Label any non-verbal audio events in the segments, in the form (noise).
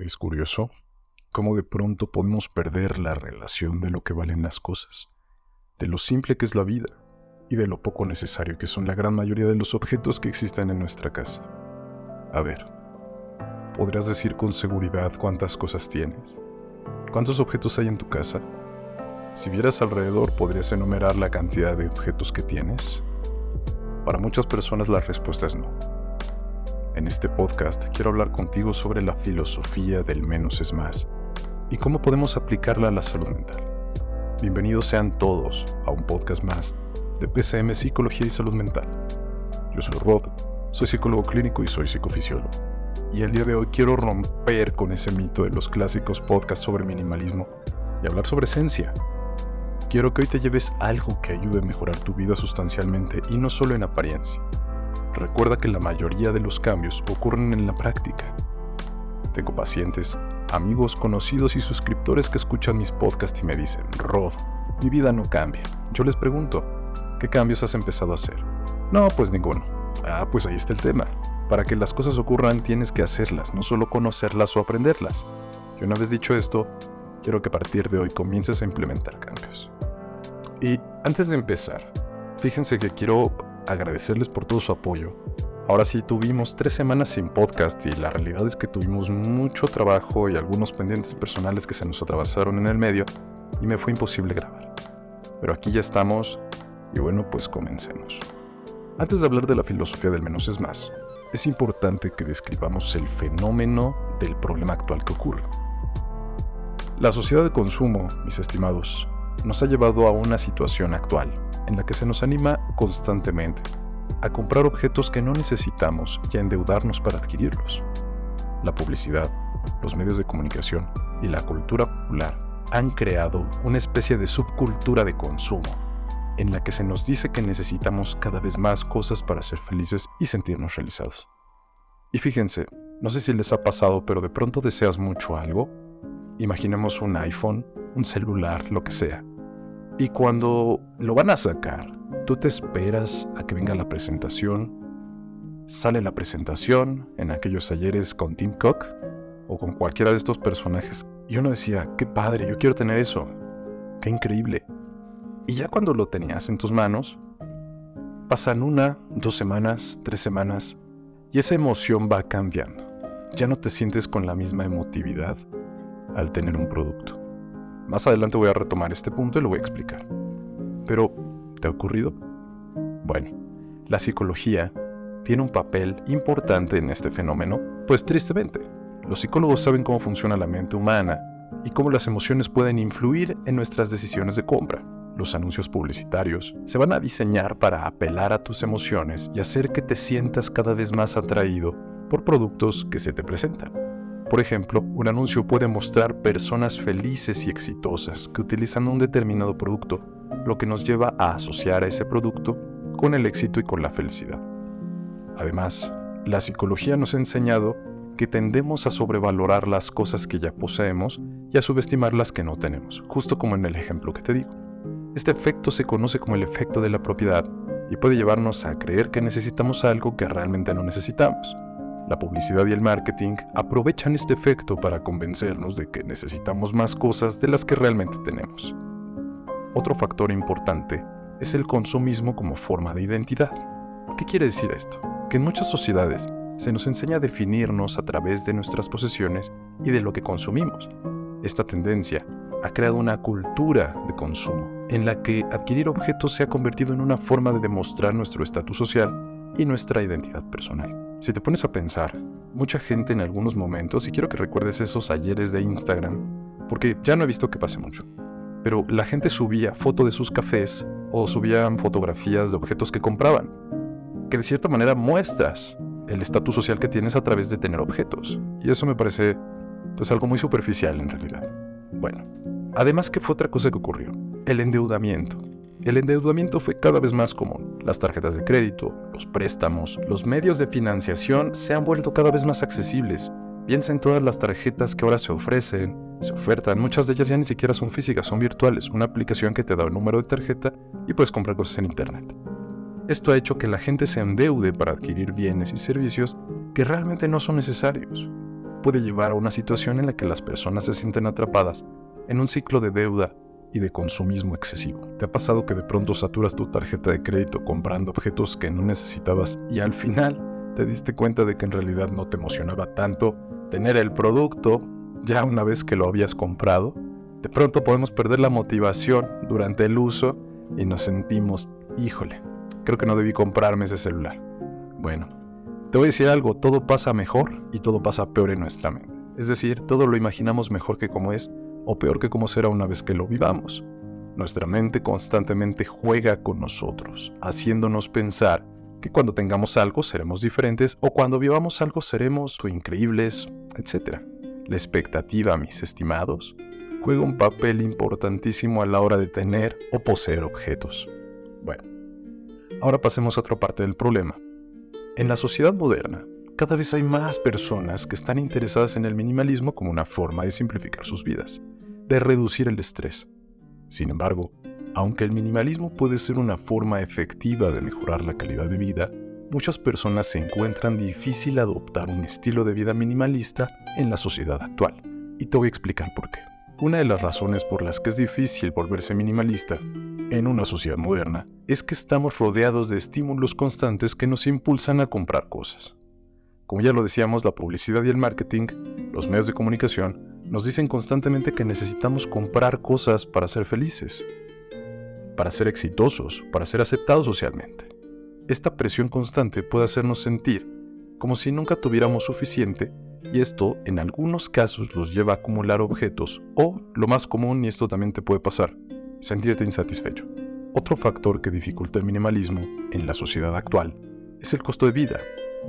Es curioso cómo de pronto podemos perder la relación de lo que valen las cosas, de lo simple que es la vida y de lo poco necesario que son la gran mayoría de los objetos que existen en nuestra casa. A ver, ¿podrías decir con seguridad cuántas cosas tienes? ¿Cuántos objetos hay en tu casa? Si vieras alrededor, ¿podrías enumerar la cantidad de objetos que tienes? Para muchas personas la respuesta es no. En este podcast quiero hablar contigo sobre la filosofía del menos es más y cómo podemos aplicarla a la salud mental. Bienvenidos sean todos a un podcast más de PCM Psicología y Salud Mental. Yo soy Rod, soy psicólogo clínico y soy psicofisiólogo. Y el día de hoy quiero romper con ese mito de los clásicos podcasts sobre minimalismo y hablar sobre esencia. Quiero que hoy te lleves algo que ayude a mejorar tu vida sustancialmente y no solo en apariencia. Recuerda que la mayoría de los cambios ocurren en la práctica. Tengo pacientes, amigos, conocidos y suscriptores que escuchan mis podcasts y me dicen, Rod, mi vida no cambia. Yo les pregunto, ¿qué cambios has empezado a hacer? No, pues ninguno. Ah, pues ahí está el tema. Para que las cosas ocurran tienes que hacerlas, no solo conocerlas o aprenderlas. Y una vez dicho esto, quiero que a partir de hoy comiences a implementar cambios. Y antes de empezar, fíjense que quiero agradecerles por todo su apoyo. Ahora sí, tuvimos tres semanas sin podcast y la realidad es que tuvimos mucho trabajo y algunos pendientes personales que se nos atravesaron en el medio y me fue imposible grabar. Pero aquí ya estamos y bueno, pues comencemos. Antes de hablar de la filosofía del menos es más, es importante que describamos el fenómeno del problema actual que ocurre. La sociedad de consumo, mis estimados, nos ha llevado a una situación actual en la que se nos anima constantemente a comprar objetos que no necesitamos y a endeudarnos para adquirirlos. La publicidad, los medios de comunicación y la cultura popular han creado una especie de subcultura de consumo en la que se nos dice que necesitamos cada vez más cosas para ser felices y sentirnos realizados. Y fíjense, no sé si les ha pasado, pero de pronto deseas mucho algo. Imaginemos un iPhone, un celular, lo que sea. Y cuando lo van a sacar, tú te esperas a que venga la presentación. Sale la presentación en aquellos ayeres con Tim Cook o con cualquiera de estos personajes. Y uno decía, qué padre, yo quiero tener eso. Qué increíble. Y ya cuando lo tenías en tus manos, pasan una, dos semanas, tres semanas, y esa emoción va cambiando. Ya no te sientes con la misma emotividad al tener un producto. Más adelante voy a retomar este punto y lo voy a explicar. Pero, ¿te ha ocurrido? Bueno, la psicología tiene un papel importante en este fenómeno, pues tristemente, los psicólogos saben cómo funciona la mente humana y cómo las emociones pueden influir en nuestras decisiones de compra. Los anuncios publicitarios se van a diseñar para apelar a tus emociones y hacer que te sientas cada vez más atraído por productos que se te presentan. Por ejemplo, un anuncio puede mostrar personas felices y exitosas que utilizan un determinado producto, lo que nos lleva a asociar a ese producto con el éxito y con la felicidad. Además, la psicología nos ha enseñado que tendemos a sobrevalorar las cosas que ya poseemos y a subestimar las que no tenemos, justo como en el ejemplo que te digo. Este efecto se conoce como el efecto de la propiedad y puede llevarnos a creer que necesitamos algo que realmente no necesitamos. La publicidad y el marketing aprovechan este efecto para convencernos de que necesitamos más cosas de las que realmente tenemos. Otro factor importante es el consumismo como forma de identidad. ¿Qué quiere decir esto? Que en muchas sociedades se nos enseña a definirnos a través de nuestras posesiones y de lo que consumimos. Esta tendencia ha creado una cultura de consumo en la que adquirir objetos se ha convertido en una forma de demostrar nuestro estatus social y nuestra identidad personal. Si te pones a pensar, mucha gente en algunos momentos, y quiero que recuerdes esos ayeres de Instagram, porque ya no he visto que pase mucho, pero la gente subía foto de sus cafés o subían fotografías de objetos que compraban, que de cierta manera muestras el estatus social que tienes a través de tener objetos. Y eso me parece pues algo muy superficial en realidad. Bueno, además que fue otra cosa que ocurrió, el endeudamiento. El endeudamiento fue cada vez más común. Las tarjetas de crédito, los préstamos, los medios de financiación se han vuelto cada vez más accesibles. Piensa en todas las tarjetas que ahora se ofrecen, se ofertan. Muchas de ellas ya ni siquiera son físicas, son virtuales. Una aplicación que te da un número de tarjeta y puedes comprar cosas en Internet. Esto ha hecho que la gente se endeude para adquirir bienes y servicios que realmente no son necesarios. puede llevar a una situación en la que las personas se sienten atrapadas en un ciclo de deuda y de consumismo excesivo. ¿Te ha pasado que de pronto saturas tu tarjeta de crédito comprando objetos que no necesitabas y al final te diste cuenta de que en realidad no te emocionaba tanto tener el producto ya una vez que lo habías comprado? De pronto podemos perder la motivación durante el uso y nos sentimos, híjole, creo que no debí comprarme ese celular. Bueno, te voy a decir algo, todo pasa mejor y todo pasa peor en nuestra mente. Es decir, todo lo imaginamos mejor que como es o peor que como será una vez que lo vivamos. Nuestra mente constantemente juega con nosotros, haciéndonos pensar que cuando tengamos algo seremos diferentes o cuando vivamos algo seremos increíbles, etc. La expectativa, mis estimados, juega un papel importantísimo a la hora de tener o poseer objetos. Bueno, ahora pasemos a otra parte del problema. En la sociedad moderna, cada vez hay más personas que están interesadas en el minimalismo como una forma de simplificar sus vidas, de reducir el estrés. Sin embargo, aunque el minimalismo puede ser una forma efectiva de mejorar la calidad de vida, muchas personas se encuentran difícil adoptar un estilo de vida minimalista en la sociedad actual. Y te voy a explicar por qué. Una de las razones por las que es difícil volverse minimalista en una sociedad moderna es que estamos rodeados de estímulos constantes que nos impulsan a comprar cosas. Como ya lo decíamos, la publicidad y el marketing, los medios de comunicación, nos dicen constantemente que necesitamos comprar cosas para ser felices, para ser exitosos, para ser aceptados socialmente. Esta presión constante puede hacernos sentir como si nunca tuviéramos suficiente y esto en algunos casos los lleva a acumular objetos o, lo más común, y esto también te puede pasar, sentirte insatisfecho. Otro factor que dificulta el minimalismo en la sociedad actual es el costo de vida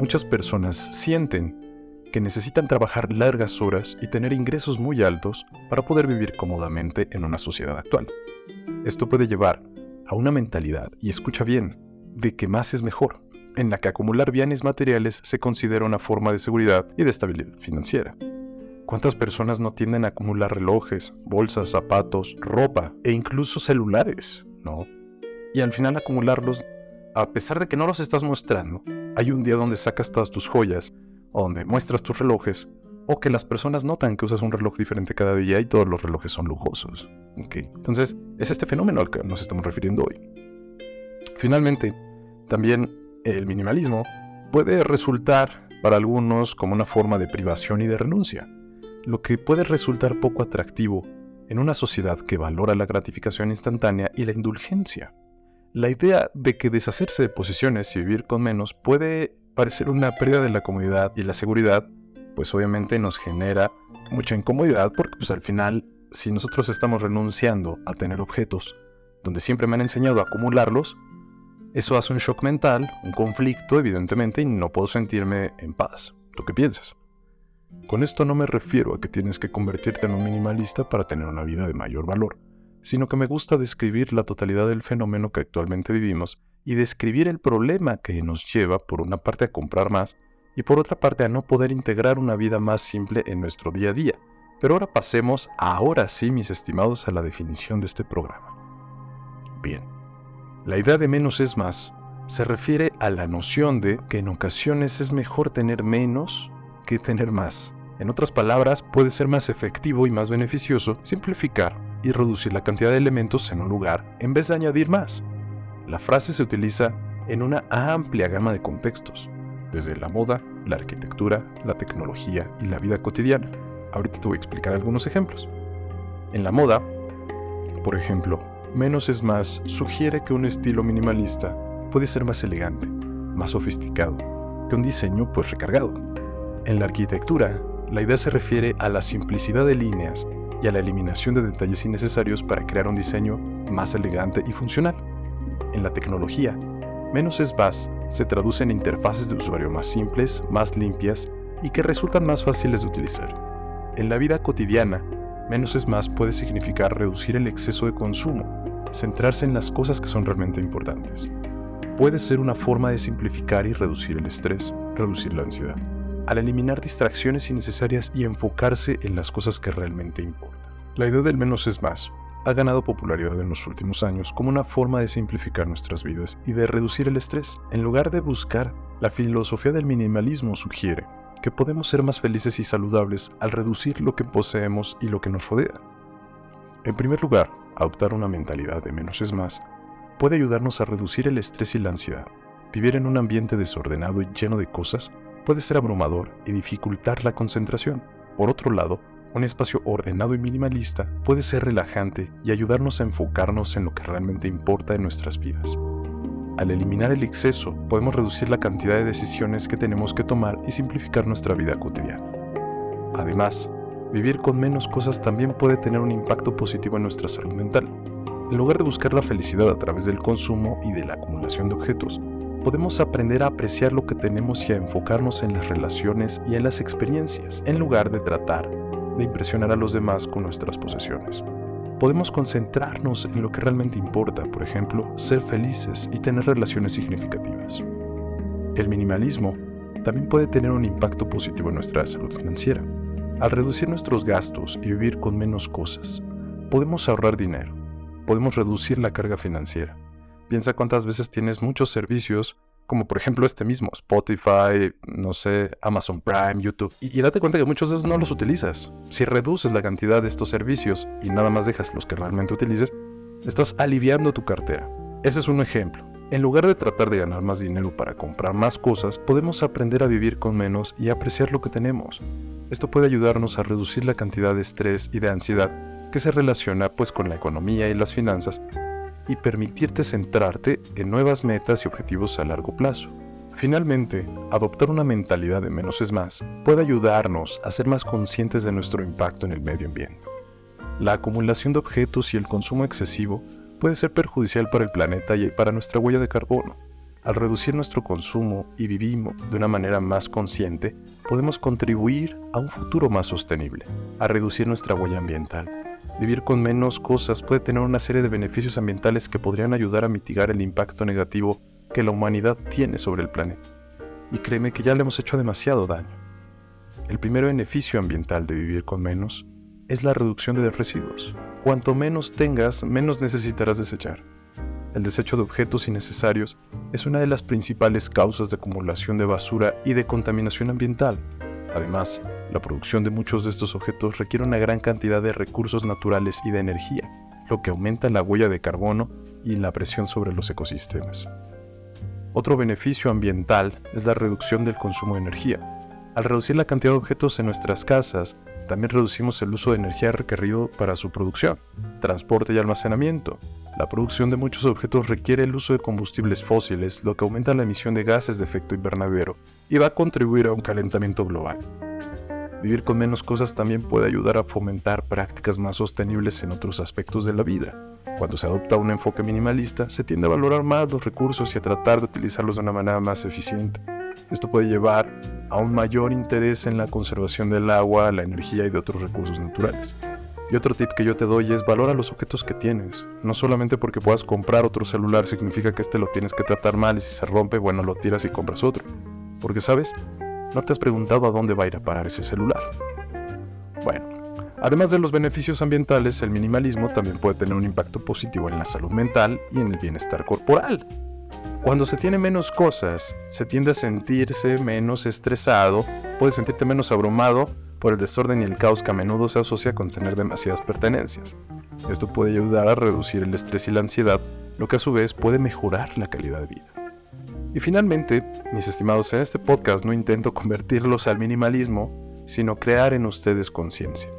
muchas personas sienten que necesitan trabajar largas horas y tener ingresos muy altos para poder vivir cómodamente en una sociedad actual. Esto puede llevar a una mentalidad, y escucha bien, de que más es mejor, en la que acumular bienes materiales se considera una forma de seguridad y de estabilidad financiera. ¿Cuántas personas no tienden a acumular relojes, bolsas, zapatos, ropa e incluso celulares? ¿No? Y al final acumularlos a pesar de que no los estás mostrando, hay un día donde sacas todas tus joyas, o donde muestras tus relojes, o que las personas notan que usas un reloj diferente cada día y todos los relojes son lujosos. Entonces, es este fenómeno al que nos estamos refiriendo hoy. Finalmente, también el minimalismo puede resultar para algunos como una forma de privación y de renuncia, lo que puede resultar poco atractivo en una sociedad que valora la gratificación instantánea y la indulgencia. La idea de que deshacerse de posesiones y vivir con menos puede parecer una pérdida de la comodidad y la seguridad, pues obviamente nos genera mucha incomodidad porque pues al final si nosotros estamos renunciando a tener objetos donde siempre me han enseñado a acumularlos, eso hace un shock mental, un conflicto evidentemente y no puedo sentirme en paz. ¿Tú qué piensas? Con esto no me refiero a que tienes que convertirte en un minimalista para tener una vida de mayor valor sino que me gusta describir la totalidad del fenómeno que actualmente vivimos y describir el problema que nos lleva por una parte a comprar más y por otra parte a no poder integrar una vida más simple en nuestro día a día. Pero ahora pasemos, ahora sí, mis estimados, a la definición de este programa. Bien, la idea de menos es más se refiere a la noción de que en ocasiones es mejor tener menos que tener más. En otras palabras, puede ser más efectivo y más beneficioso simplificar y reducir la cantidad de elementos en un lugar en vez de añadir más. La frase se utiliza en una amplia gama de contextos, desde la moda, la arquitectura, la tecnología y la vida cotidiana. Ahorita te voy a explicar algunos ejemplos. En la moda, por ejemplo, menos es más sugiere que un estilo minimalista puede ser más elegante, más sofisticado, que un diseño pues recargado. En la arquitectura, la idea se refiere a la simplicidad de líneas y a la eliminación de detalles innecesarios para crear un diseño más elegante y funcional. En la tecnología, menos es más se traduce en interfaces de usuario más simples, más limpias y que resultan más fáciles de utilizar. En la vida cotidiana, menos es más puede significar reducir el exceso de consumo, centrarse en las cosas que son realmente importantes. Puede ser una forma de simplificar y reducir el estrés, reducir la ansiedad al eliminar distracciones innecesarias y enfocarse en las cosas que realmente importan. La idea del menos es más ha ganado popularidad en los últimos años como una forma de simplificar nuestras vidas y de reducir el estrés. En lugar de buscar, la filosofía del minimalismo sugiere que podemos ser más felices y saludables al reducir lo que poseemos y lo que nos rodea. En primer lugar, adoptar una mentalidad de menos es más puede ayudarnos a reducir el estrés y la ansiedad. Vivir en un ambiente desordenado y lleno de cosas puede ser abrumador y dificultar la concentración. Por otro lado, un espacio ordenado y minimalista puede ser relajante y ayudarnos a enfocarnos en lo que realmente importa en nuestras vidas. Al eliminar el exceso, podemos reducir la cantidad de decisiones que tenemos que tomar y simplificar nuestra vida cotidiana. Además, vivir con menos cosas también puede tener un impacto positivo en nuestra salud mental. En lugar de buscar la felicidad a través del consumo y de la acumulación de objetos, podemos aprender a apreciar lo que tenemos y a enfocarnos en las relaciones y en las experiencias, en lugar de tratar de impresionar a los demás con nuestras posesiones. Podemos concentrarnos en lo que realmente importa, por ejemplo, ser felices y tener relaciones significativas. El minimalismo también puede tener un impacto positivo en nuestra salud financiera. Al reducir nuestros gastos y vivir con menos cosas, podemos ahorrar dinero, podemos reducir la carga financiera. Piensa cuántas veces tienes muchos servicios como por ejemplo este mismo, Spotify, no sé, Amazon Prime, YouTube, y, date cuenta que muchos de esos no los utilizas. Si reduces la cantidad de estos servicios y nada más dejas los que realmente utilices, estás aliviando tu cartera. Ese es un ejemplo. En lugar de tratar de ganar más dinero para comprar más cosas, podemos aprender a vivir con menos y apreciar lo que tenemos. Esto puede ayudarnos a reducir la cantidad de estrés y de ansiedad que se relaciona pues con la economía y las finanzas y permitirte centrarte en nuevas metas y objetivos a largo plazo. Finalmente, adoptar una mentalidad de menos es más puede ayudarnos a ser más conscientes de nuestro impacto en el medio ambiente. La acumulación de objetos y el consumo excesivo puede ser perjudicial para el planeta y para nuestra huella de carbono. Al reducir nuestro consumo y vivimos de una manera más consciente, podemos contribuir a un futuro más sostenible, a reducir nuestra huella ambiental Vivir con menos cosas puede tener una serie de beneficios ambientales que podrían ayudar a mitigar el impacto negativo que la humanidad tiene sobre el planeta. Y créeme que ya le hemos hecho demasiado daño. El primer beneficio ambiental de vivir con menos es la reducción de residuos. Cuanto menos tengas, menos necesitarás desechar. El desecho de objetos innecesarios es una de las principales causas de acumulación de basura y de contaminación ambiental. Además, la producción de muchos de estos objetos requiere una gran cantidad de recursos naturales y de energía, lo que aumenta la huella de carbono y la presión sobre los ecosistemas. Otro beneficio ambiental es la reducción del consumo de energía. Al reducir la cantidad de objetos en nuestras casas, también reducimos el uso de energía requerido para su producción, transporte y almacenamiento. La producción de muchos objetos requiere el uso de combustibles fósiles, lo que aumenta la emisión de gases de efecto invernadero y va a contribuir a un calentamiento global. Vivir con menos cosas también puede ayudar a fomentar prácticas más sostenibles en otros aspectos de la vida. Cuando se adopta un enfoque minimalista, se tiende a valorar más los recursos y a tratar de utilizarlos de una manera más eficiente. Esto puede llevar a un mayor interés en la conservación del agua, la energía y de otros recursos naturales. Y otro tip que yo te doy es valora los objetos que tienes. No solamente porque puedas comprar otro celular significa que este lo tienes que tratar mal y si se rompe, bueno, lo tiras y compras otro. Porque sabes, ¿No te has preguntado a dónde va a ir a parar ese celular? Bueno, además de los beneficios ambientales, el minimalismo también puede tener un impacto positivo en la salud mental y en el bienestar corporal. Cuando se tiene menos cosas, se tiende a sentirse menos estresado, puedes sentirte menos abrumado por el desorden y el caos que a menudo se asocia con tener demasiadas pertenencias. Esto puede ayudar a reducir el estrés y la ansiedad, lo que a su vez puede mejorar la calidad de vida. Y finalmente, mis estimados, en este podcast no intento (laughs) convertirlos al minimalismo, sino crear en ustedes conciencia.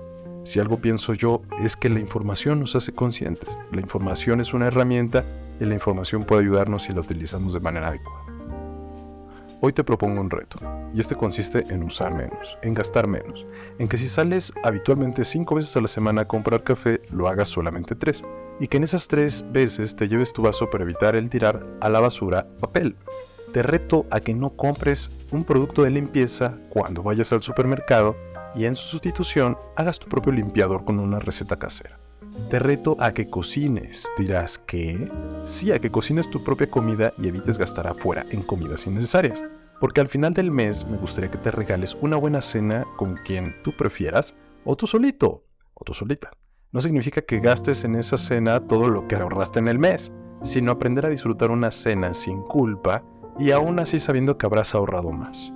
Si algo pienso yo es que la información nos hace conscientes. La información es una herramienta y la información puede ayudarnos si la utilizamos de manera adecuada. Hoy te propongo un reto, y este consiste en usar menos, en gastar menos, en que si sales habitualmente 5 veces a la semana a comprar café, lo hagas solamente 3, y que en esas 3 veces te lleves tu vaso para evitar el tirar a la basura papel. Te reto a que no compres un producto de limpieza cuando vayas al supermercado y en su sustitución hagas tu propio limpiador con una receta casera. Te reto a que cocines. Dirás, ¿qué? Sí, a que cocines tu propia comida y evites gastar afuera en comidas innecesarias. Porque al final del mes me gustaría que te regales una buena cena con quien tú prefieras, o tú solito, o tú solita. No significa que gastes en esa cena todo lo que ahorraste en el mes, sino aprender a disfrutar una cena sin culpa y aún así sabiendo que habrás ahorrado más.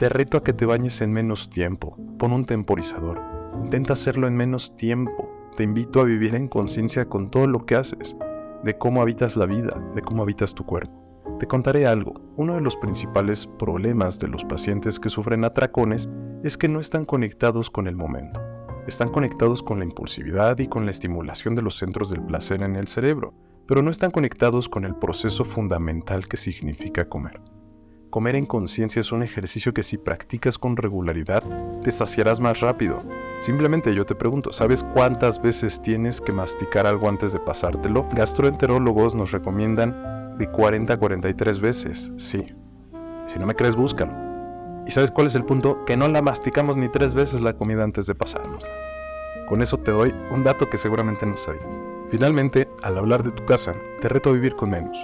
Te reto a que te bañes en menos tiempo. Pon un temporizador. Intenta hacerlo en menos tiempo. Te invito a vivir en conciencia con todo lo que haces, de cómo habitas la vida, de cómo habitas tu cuerpo. Te contaré algo. Uno de los principales problemas de los pacientes que sufren atracones es que no están conectados con el momento. Están conectados con la impulsividad y con la estimulación de los centros del placer en el cerebro, pero no están conectados con el proceso fundamental que significa comer. Comer en conciencia es un ejercicio que si practicas con regularidad, te saciarás más rápido. Simplemente yo te pregunto, ¿sabes cuántas veces tienes que masticar algo antes de pasártelo? Gastroenterólogos nos recomiendan de 40 a 43 veces, sí. Si no me crees, búscalo. ¿Y sabes cuál es el punto? Que no la masticamos ni tres veces la comida antes de pasárnosla. Con eso te doy un dato que seguramente no sabías. Finalmente, al hablar de tu casa, te reto a vivir con menos.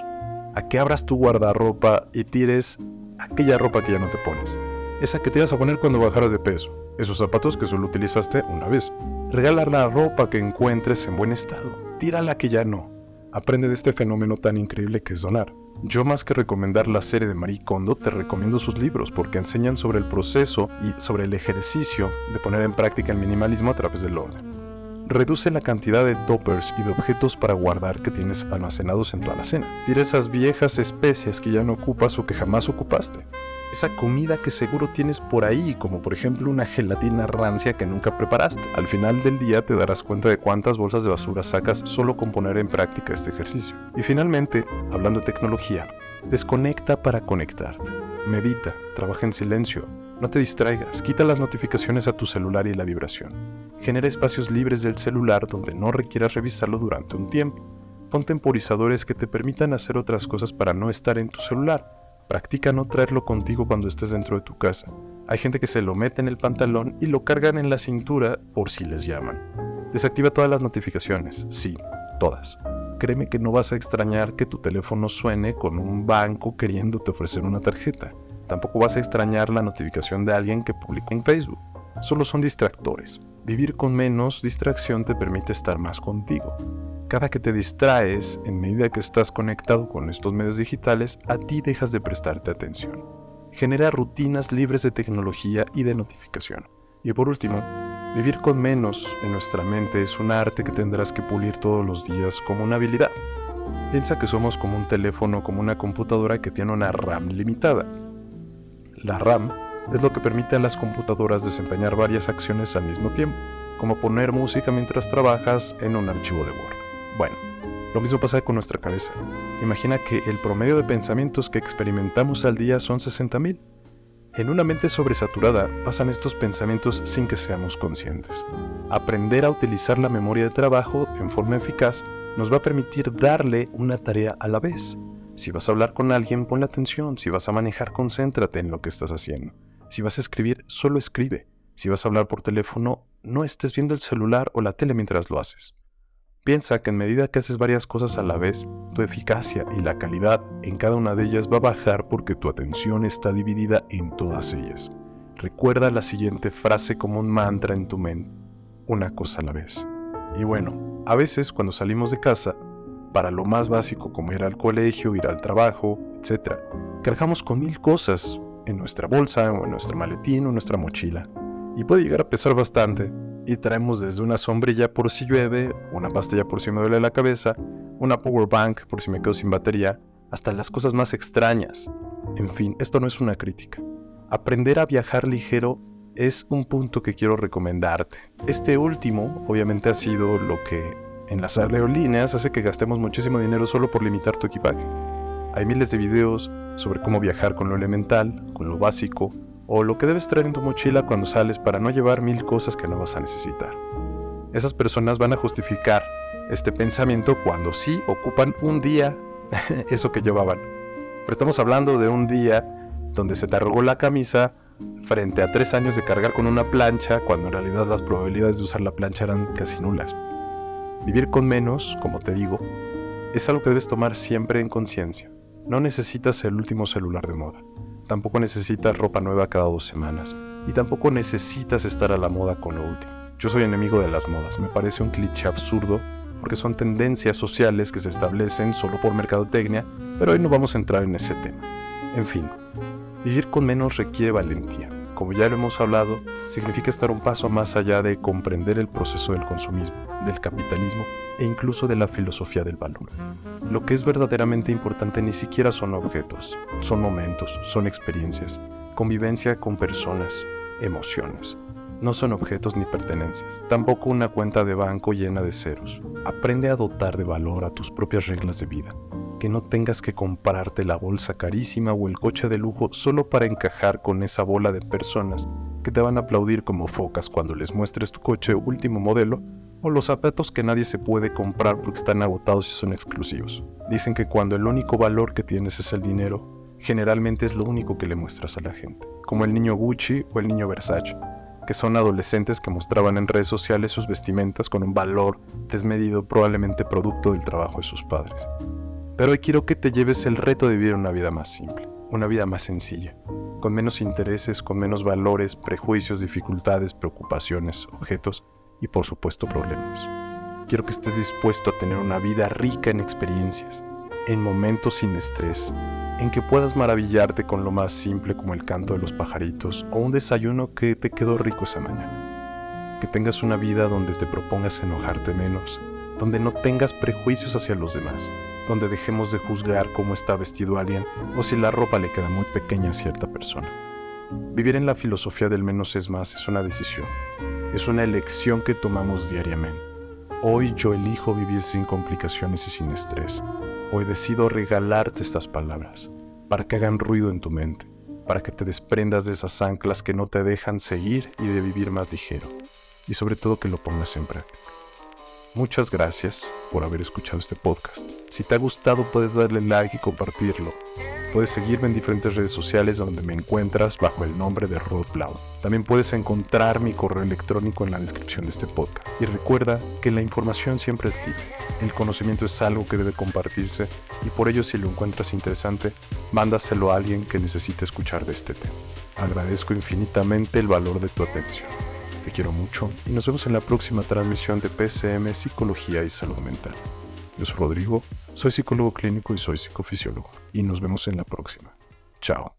A que abras tu guardarropa y tires aquella ropa que ya no te pones. Esa que te ibas a poner cuando bajaras de peso. Esos zapatos que solo utilizaste una vez. Regala la ropa que encuentres en buen estado. Tírala que ya no. Aprende de este fenómeno tan increíble que es donar. Yo más que recomendar la serie de Marie Kondo, te recomiendo sus libros porque enseñan sobre el proceso y sobre el ejercicio de poner en práctica el minimalismo a través del orden. Reduce la cantidad de toppers y de objetos para guardar que tienes almacenados en tu alacena. Tira esas viejas especias que ya no ocupas o que jamás ocupaste. Esa comida que seguro tienes por ahí, como por ejemplo una gelatina rancia que nunca preparaste. Al final del día te darás cuenta de cuántas bolsas de basura sacas solo con poner en práctica este ejercicio. Y finalmente, hablando de tecnología, desconecta para conectarte. Medita, trabaja en silencio, no te distraigas, quita las notificaciones a tu celular y la vibración. Genera espacios libres del celular donde no requieras revisarlo durante un tiempo. Pon temporizadores que te permitan hacer otras cosas para no estar en tu celular. Practica no traerlo contigo cuando estés dentro de tu casa. Hay gente que se lo mete en el pantalón y lo cargan en la cintura por si les llaman. Desactiva todas las notificaciones, sí, todas. Créeme que no vas a extrañar que tu teléfono suene con un banco queriéndote ofrecer una tarjeta. Tampoco vas a extrañar la notificación de alguien que publicó en Facebook. Solo son distractores. Vivir con menos distracción te permite estar más contigo. Cada que te distraes, en medida que estás conectado con estos medios digitales, a ti dejas de prestarte atención. Genera rutinas libres de tecnología y de notificación. Y por último, vivir con menos en nuestra mente es un arte que tendrás que pulir todos los días como una habilidad. Piensa que somos como un teléfono, como una computadora que tiene una RAM limitada. La RAM es lo que permite a las computadoras desempeñar varias acciones al mismo tiempo, como poner música mientras trabajas en un archivo de Word. Bueno, lo mismo pasa con nuestra cabeza. Imagina que el promedio de pensamientos que experimentamos al día son 60.000. En una mente sobresaturada pasan estos pensamientos sin que seamos conscientes. Aprender a utilizar la memoria de trabajo en forma eficaz nos va a permitir darle una tarea a la vez. Si vas a hablar con alguien, ponle atención. Si vas a manejar, concéntrate en lo que estás haciendo. Si vas a escribir, solo escribe. Si vas a hablar por teléfono, no estés viendo el celular o la tele mientras lo haces. Piensa que en medida que haces varias cosas a la vez, tu eficacia y la calidad en cada una de ellas va a bajar porque tu atención está dividida en todas ellas. Recuerda la siguiente frase como un mantra en tu mente, una cosa a la vez. Y bueno, a veces cuando salimos de casa, para lo más básico como ir al colegio, ir al trabajo, etc., cargamos con mil cosas, en nuestra bolsa o en nuestro maletín o en nuestra mochila. Y puede llegar a pesar bastante. Y traemos desde una sombrilla por si llueve, una pastilla por si me duele la cabeza, una power bank por si me quedo sin batería, hasta las cosas más extrañas. En fin, esto no es una crítica. Aprender a viajar ligero es un punto que quiero recomendarte. Este último, obviamente, ha sido lo que en las aerolíneas hace que gastemos muchísimo dinero solo por limitar tu equipaje. Hay miles de videos sobre cómo viajar con lo elemental, con lo básico, o lo que debes traer en tu mochila cuando sales para no llevar mil cosas que no vas a necesitar. Esas personas van a justificar este pensamiento cuando sí ocupan un día (laughs) eso que llevaban. Pero estamos hablando de un día donde se te arrugó la camisa frente a tres años de cargar con una plancha cuando en realidad las probabilidades de usar la plancha eran casi nulas. Vivir con menos, como te digo, es algo que debes tomar siempre en conciencia. No necesitas el último celular de moda. Tampoco necesitas ropa nueva cada dos semanas. Y tampoco necesitas estar a la moda con lo último. Yo soy enemigo de las modas. Me parece un cliché absurdo porque son tendencias sociales que se establecen solo por mercadotecnia, pero hoy no vamos a entrar en ese tema. En fin, Vivir con menos requiere valentía. Como ya lo hemos hablado, significa estar un paso más allá de comprender el proceso del consumismo, del capitalismo e incluso de la filosofía del valor. Lo que es verdaderamente importante ni siquiera son objetos, son momentos, son experiencias, convivencia con personas, emociones. No son objetos ni pertenencias, tampoco una cuenta de banco llena de ceros. Aprende a dotar de valor a tus propias reglas de vida que no tengas que comprarte la bolsa carísima o el coche de lujo solo para encajar con esa bola de personas que te van a aplaudir como focas cuando les muestres tu coche último modelo o los zapatos que nadie se puede comprar porque están agotados y son exclusivos. Dicen que cuando el único valor que tienes es el dinero, generalmente es lo único que le muestras a la gente, como el niño Gucci o el niño Versace, que son adolescentes que mostraban en redes sociales sus vestimentas con un valor desmedido probablemente producto del trabajo de sus padres. Pero hoy quiero que te lleves el reto de vivir una vida más simple, una vida más sencilla, con menos intereses, con menos valores, prejuicios, dificultades, preocupaciones, objetos y por supuesto problemas. Quiero que estés dispuesto a tener una vida rica en experiencias, en momentos sin estrés, en que puedas maravillarte con lo más simple como el canto de los pajaritos o un desayuno que te quedó rico esa mañana. Que tengas una vida donde te propongas enojarte menos, donde no tengas prejuicios hacia los demás, donde dejemos de juzgar cómo está vestido alguien o si la ropa le queda muy pequeña a cierta persona. Vivir en la filosofía del menos es más es una decisión, es una elección que tomamos diariamente. Hoy yo elijo vivir sin complicaciones y sin estrés. Hoy decido regalarte estas palabras para que hagan ruido en tu mente, para que te desprendas de esas anclas que no te dejan seguir y de vivir más ligero, y sobre todo que lo pongas en práctica. Muchas gracias por haber escuchado este podcast. Si te ha gustado puedes darle like y compartirlo. Puedes seguirme en diferentes redes sociales donde me encuentras bajo el nombre de Rod Blau. También puedes encontrar mi correo electrónico en la descripción de este podcast. Y recuerda que la información siempre es libre. El conocimiento es algo que debe compartirse y por ello si lo encuentras interesante, mándaselo a alguien que necesite escuchar de este tema. Agradezco infinitamente el valor de tu atención. Te quiero mucho y nos vemos en la próxima transmisión de PCM Psicología y Salud Mental. Yo soy Rodrigo, soy psicólogo clínico y soy psicofisiólogo y nos vemos en la próxima. Chao.